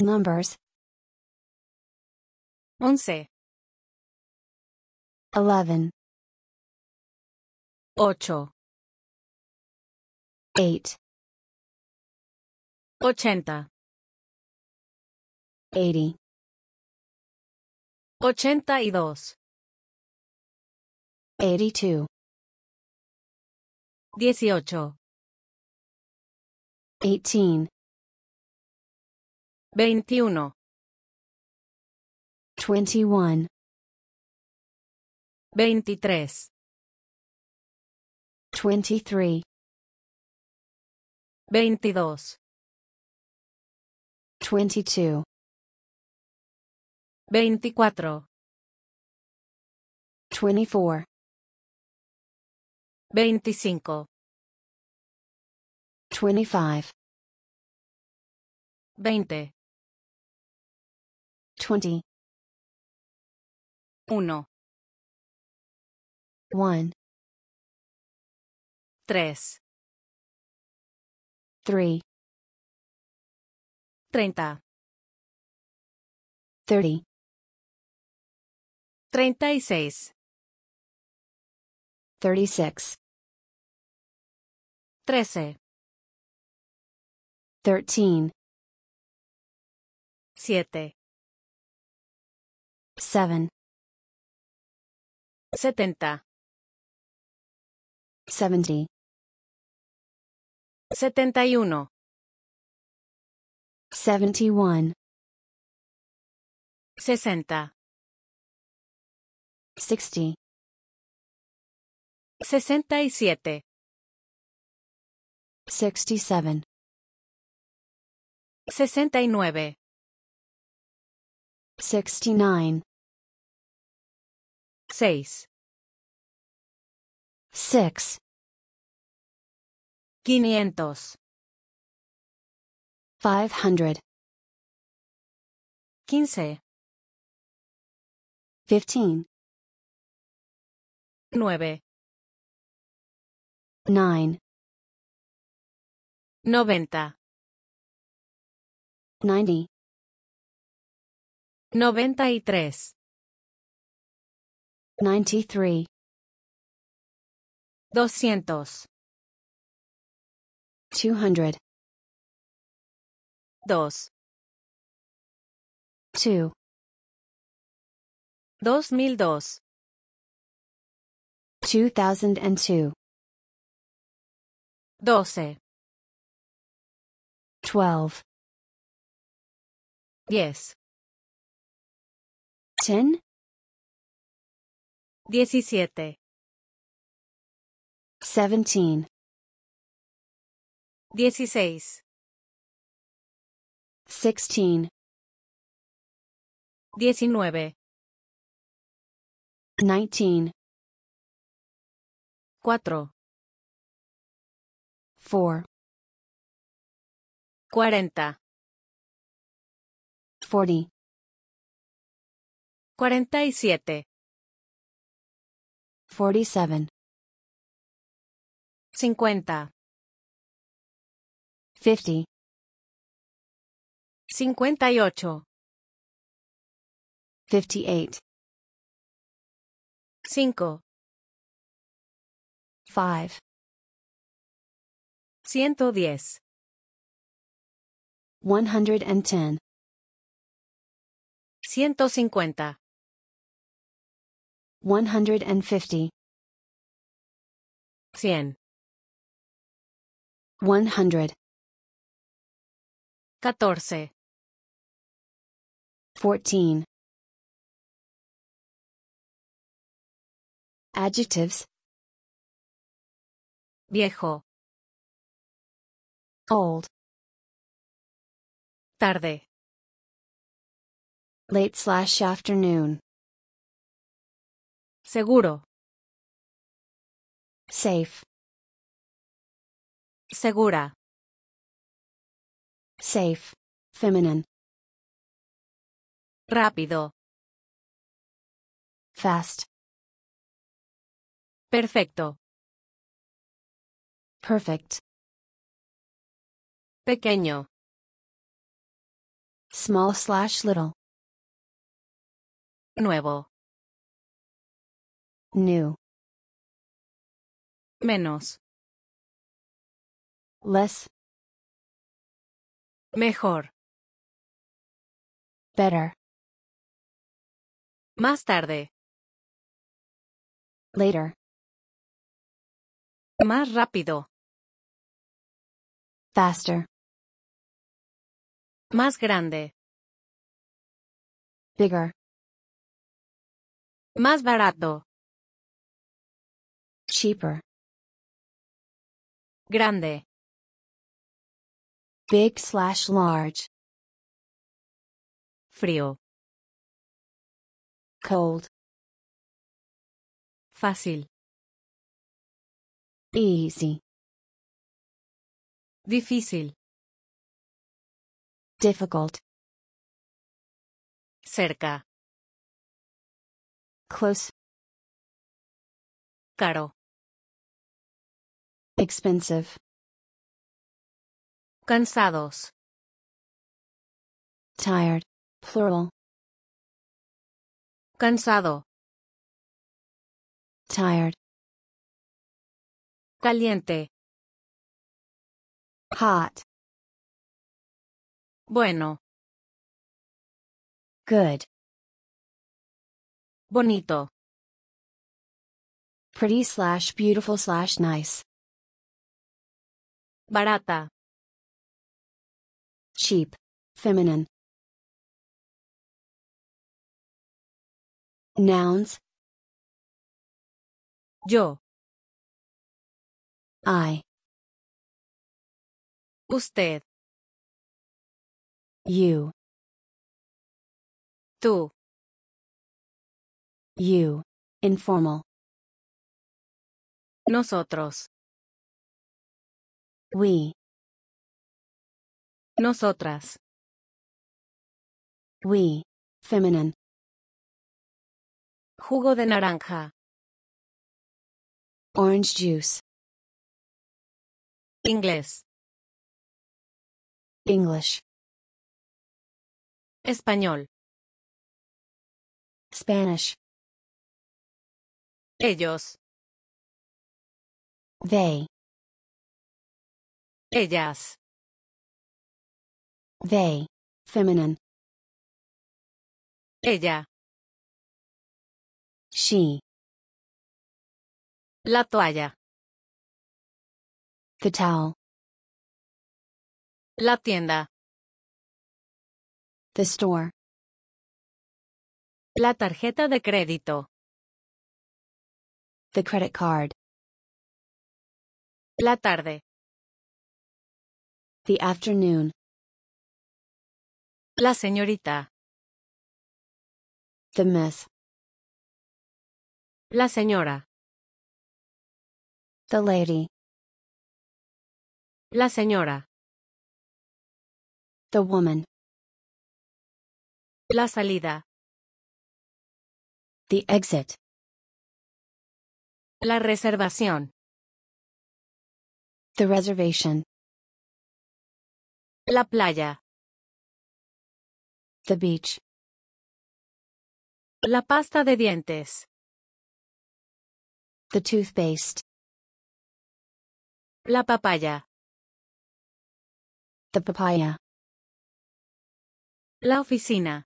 Numbers. Once, 11, ocho, 8, ochenta, 80, ochenta y dos, 82, dieciocho, 18, 21 21 23 23 22 22 24 24 25 25 20 20 1 1 3 3 30 30 36 36 13 7 7 70 70 71 71 60 60 67 67 69 69 6. 6. 500. 500. 15. 15. 9. 90. 90. 93. 93, doscientos, 200, dos, 2, dos mil dos, 2002, doce, 12, diez, 10, 17 17 16 16 19 19 4 4 40 47 47, cincuenta, 50, cincuenta y ocho, 58, cinco, 5, ciento diez, 110, ciento cincuenta, 150, cien, 100, catorce, 14. Adjectives. Viejo, old, tarde, late slash afternoon, seguro, safe, segura, safe, feminine, rápido, fast, perfecto, perfect, pequeño, Small slash little. Nuevo. New. Menos. Less. Mejor. Better. Más tarde. Later. Más rápido. Faster. Más grande. Bigger. Más barato. Cheaper. Grande. Big slash large. Frío. Cold. Fácil. Easy. Difícil. Difficult. Cerca. Close. Caro. Expensive. Cansados. Tired. Plural. Cansado. Tired. Caliente. Hot. Bueno. Good. Bonito. Pretty slash beautiful slash nice. Barata. Cheap. Feminine. Nouns. Yo. I. Usted. You. Tú. You. Informal. Nosotros. We. Nosotras. We. Feminine. Jugo de naranja. Orange juice. Inglés. English. Español. Spanish. Ellos. They. Ellas. They. Feminine. Ella. She. La toalla. The towel. La tienda. The store. La tarjeta de crédito. The credit card. La tarde. The afternoon. La señorita. The miss. La señora. The lady. La señora. The woman. La salida. The exit. La reservación. The reservation. La playa. The beach. La pasta de dientes. The toothpaste. La papaya. The papaya. La oficina.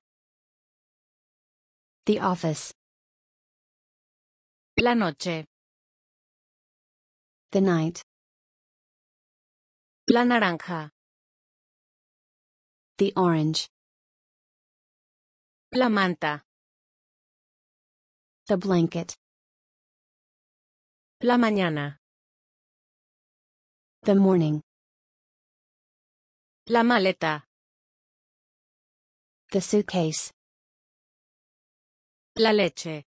The office. La noche. The night. La naranja. The orange. La manta. The blanket. La mañana. The morning. La maleta. The suitcase. La leche.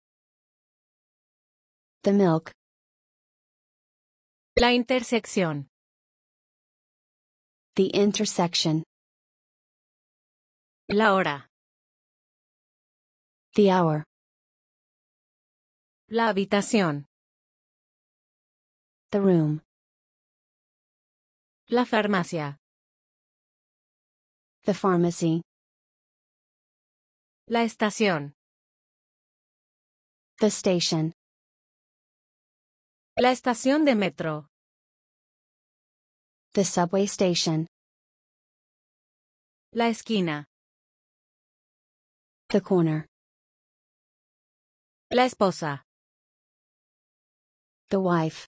The milk. La intersección. The intersection. La hora. The hour. La habitación. The room. La farmacia. The pharmacy. La estación. The station. La estación de metro. The subway station. La esquina. The corner. La esposa. The wife.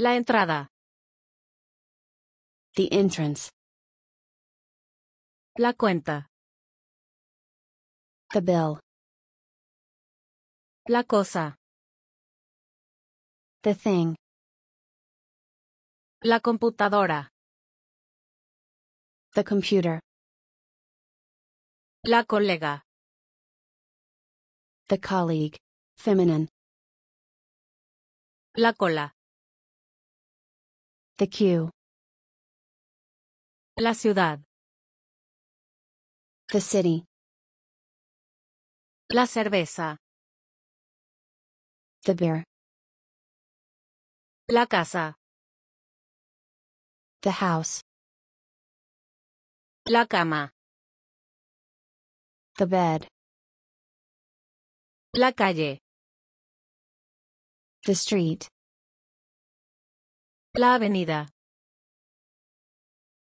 La entrada. The entrance. La cuenta. The bill. La cosa. The thing. La computadora. The computer. La colega. The colleague. Feminine. La cola. The queue. La ciudad. The city. La cerveza. The beer. La casa. The house. La cama. The bed. La calle. The street. La avenida.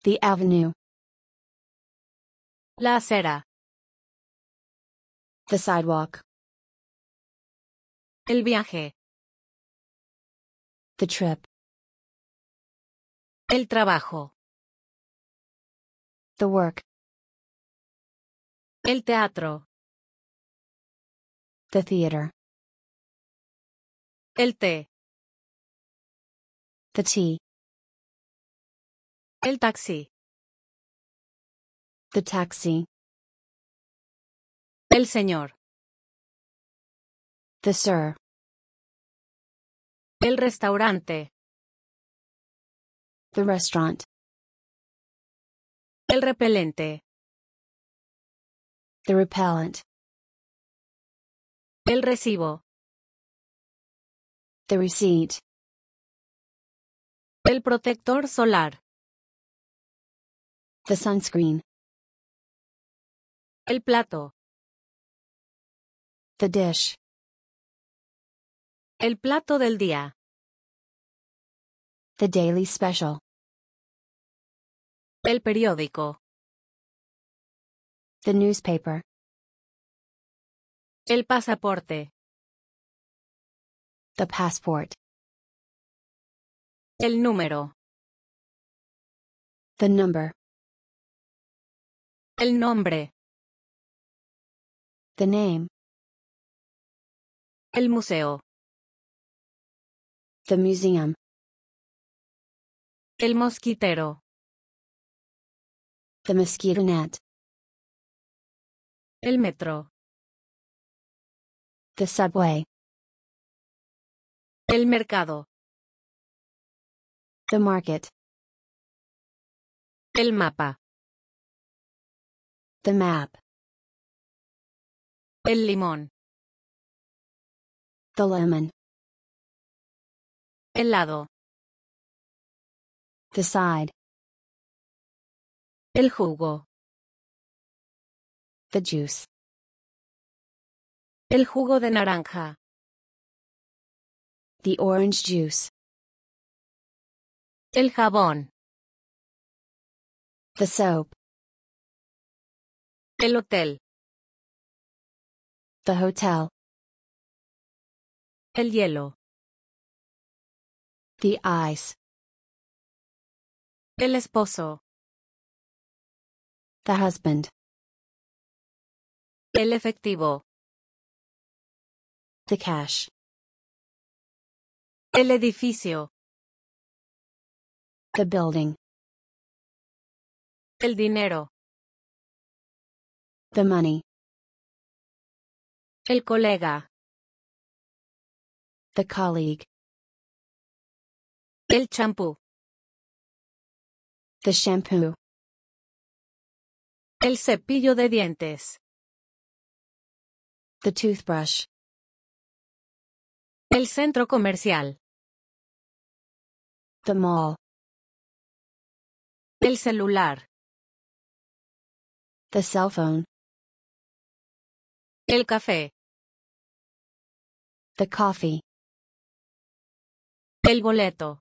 The avenue. La acera. The sidewalk. El viaje. The trip. El trabajo. The work. El teatro. The theater. El té. The tea. El taxi. The taxi. El señor. The sir. El restaurante. The restaurant. El repelente. The repellent. El recibo. The receipt. El protector solar. The sunscreen. El plato. The dish. El plato del día. The daily special. El periódico. The newspaper. El pasaporte. The passport. El número. The number. El nombre. The name. El museo. The museum. El mosquitero. The mosquito net. El metro. The subway. El mercado. The market. El mapa. The map. El limón. The lemon. El lado. The side. El jugo. The juice. El jugo de naranja. The orange juice. El jabón. The soap. El hotel. The hotel. El hielo. The ice. El esposo. The husband. El efectivo. The cash. El edificio. The building. El dinero. The money. El colega. The colleague. El champú. The shampoo. El cepillo de dientes. The toothbrush. El centro comercial. The mall. El celular. The cell phone. El café. The coffee. El boleto.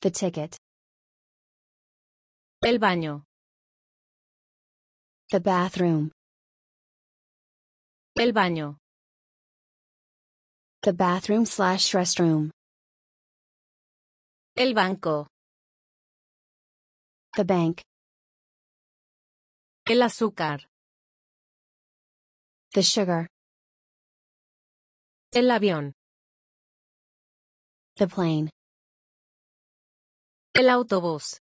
The ticket. El baño. The bathroom. El baño. The bathroom slash restroom. El banco. The bank. El azúcar. The sugar. El avión. The plane. El autobús.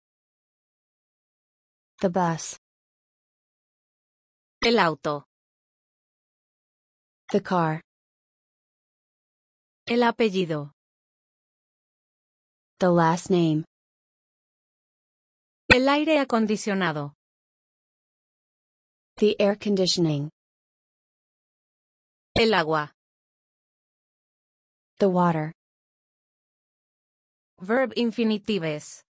The bus. El auto. The car. El apellido. The last name. El aire acondicionado. The air conditioning. El agua. The water. Verb infinitives.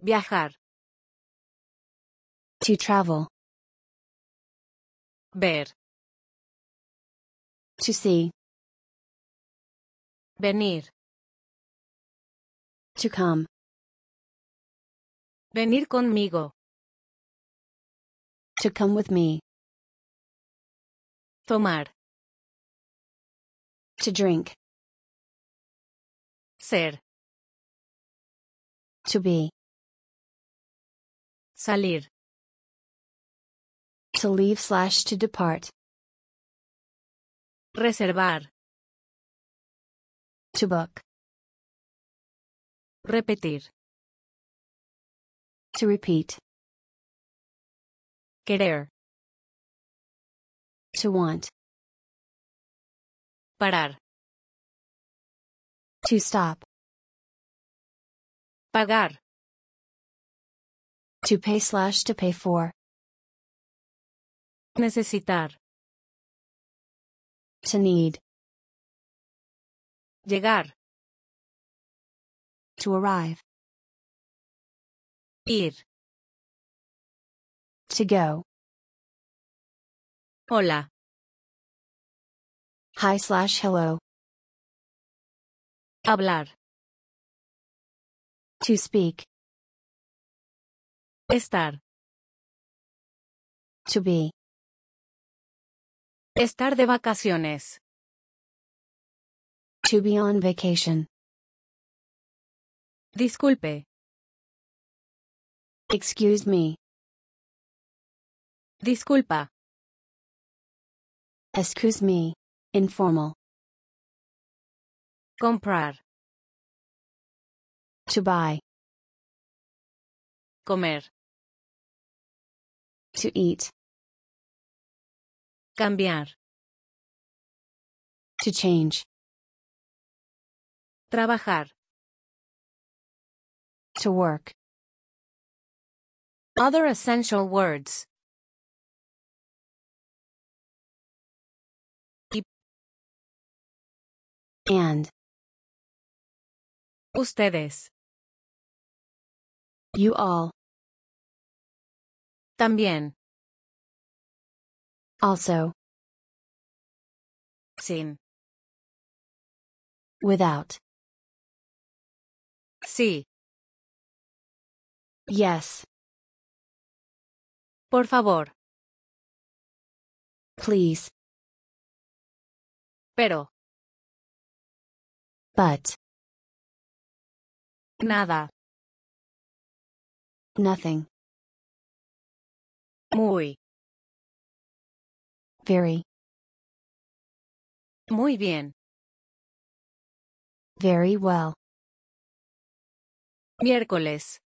Viajar. To travel. Ver. To see. Venir. To come. Venir conmigo. To come with me. Tomar. To drink. Ser. To be. Salir. To leave slash to depart. Reservar. To book. Repetir. To repeat. Querer. To want. Parar. To stop. Pagar. To pay slash to pay for. Necesitar. To need. Llegar. To arrive. Ir. To go. Hola. Hi slash hello. Hablar. To speak. Estar. To be. Estar de vacaciones. To be on vacation. Disculpe. Excuse me. Disculpa. Excuse me. Informal. Comprar. To buy. Comer. To eat. Cambiar. To change. Trabajar. To work. Other essential words. And. Ustedes. You all. También. Also. Sin. Without. Sí. Yes. Por favor. Please. Pero. But. Nada. Nothing. Muy. Very. Muy bien. Very well. Miércoles.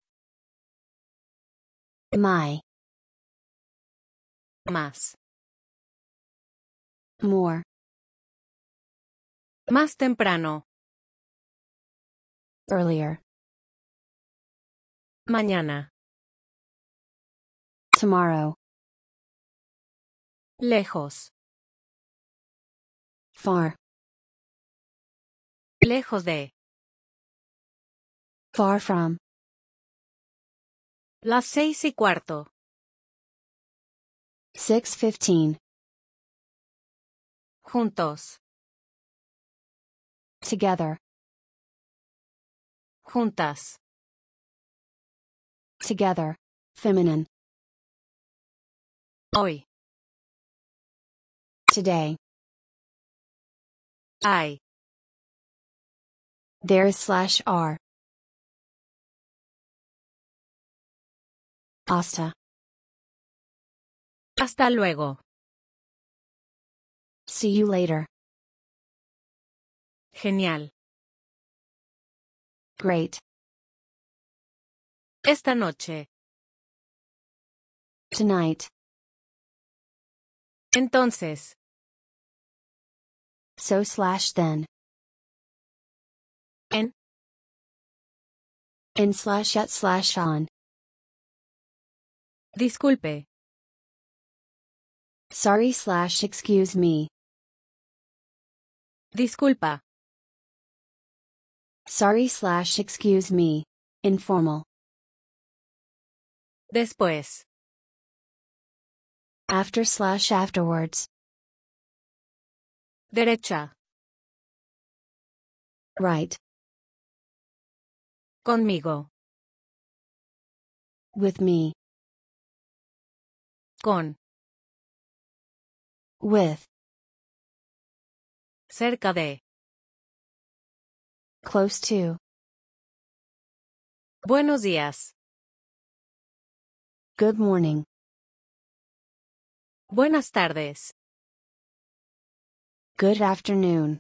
My. Más. More. Más temprano. Earlier. Mañana. Tomorrow. Lejos. Far. Lejos de. Far from. Las seis y cuarto. 615. Juntos. Together. Juntas. Together. Feminine. Hoy. Today. I. There is slash R. Hasta. Hasta luego. See you later. Genial. Great. Esta noche. Tonight. Entonces. So slash then. En. In slash at slash on. Disculpe. Sorry slash excuse me. Disculpa. Sorry slash excuse me. Informal. Después. After slash afterwards. Derecha. Right. Conmigo. With me. Con. With. Cerca de. Close to. Buenos días. Good morning. Buenas tardes. Good afternoon.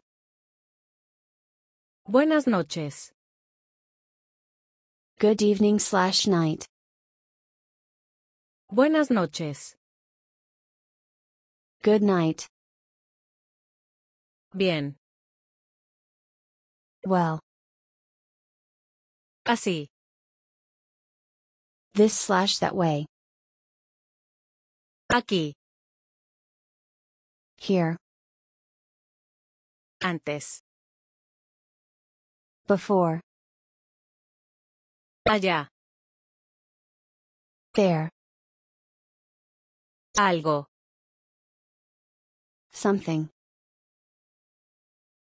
Buenas noches. Good evening slash night. Buenas noches. Good night. Bien. Well. Así. This slash that way. Aquí. Here. Antes. Before. Allá. There. Algo. Something.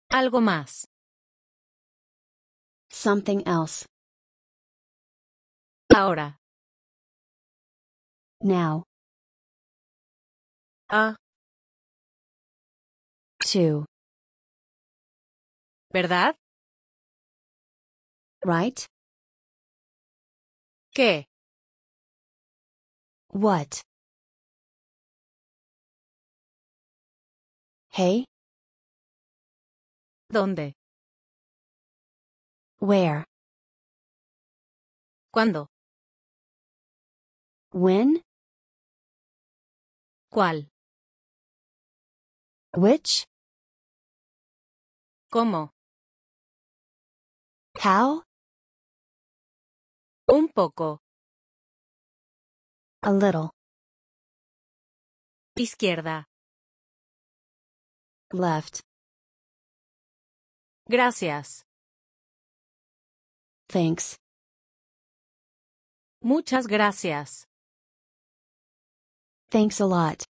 Algo más. Something else. Ahora. Now. Ah, To. ¿Verdad? Right? ¿Qué? What? Hey? ¿Dónde? Where? ¿Cuándo? When? ¿Cuál? Which? ¿Cómo? How? Un poco. A little. Izquierda. Left. Gracias. Thanks. Muchas gracias. Thanks a lot.